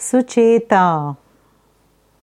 Suchita.